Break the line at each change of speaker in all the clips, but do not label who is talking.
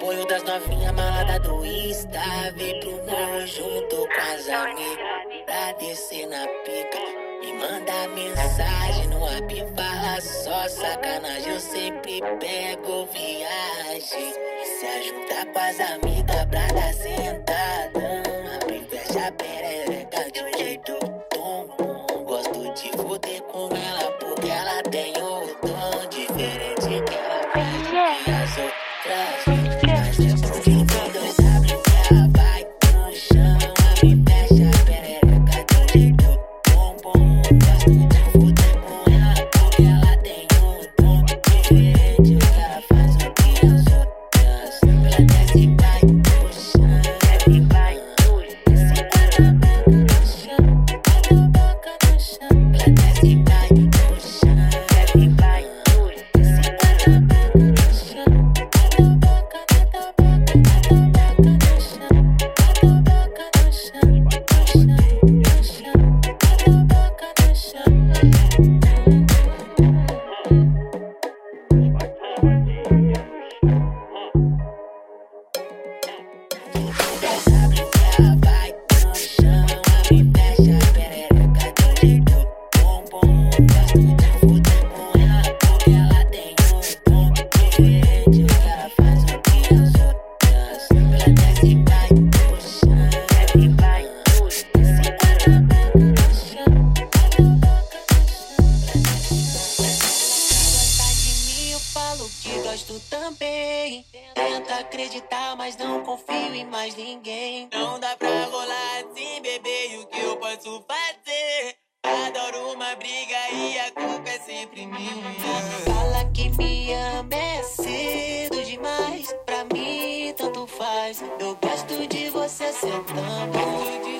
apoio das novinhas malada do Insta. Vem pro morro junto com as amigas. Pra descer na pica. Me manda mensagem no app, fala só sacanagem. Eu sempre pego viagem. Se ajuda com as amigas pra dar sentada. Abre fecha perereca de um jeito tom, Gosto de foder com ela porque ela tem o dom. acreditar, mas não confio em mais ninguém.
Não dá pra rolar assim, bebê, e o que eu posso fazer? Adoro uma briga e a culpa é sempre minha.
Fala que me ama é cedo demais. Pra mim, tanto faz. Eu gosto de você sentando.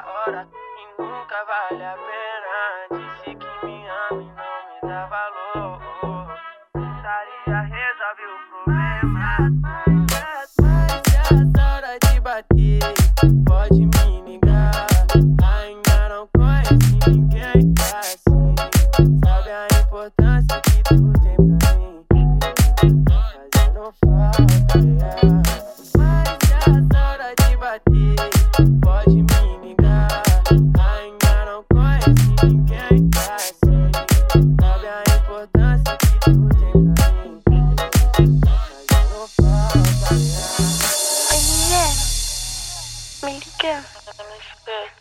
hora e nunca vale a pena. Disse que me ama e não me dá valor. Taria resolve o problema. Mas, mas, mas é hora de bater. Pode me ligar. Ainda não conheci ninguém assim. Sabe a importância que tu tem pra Yeah.
America.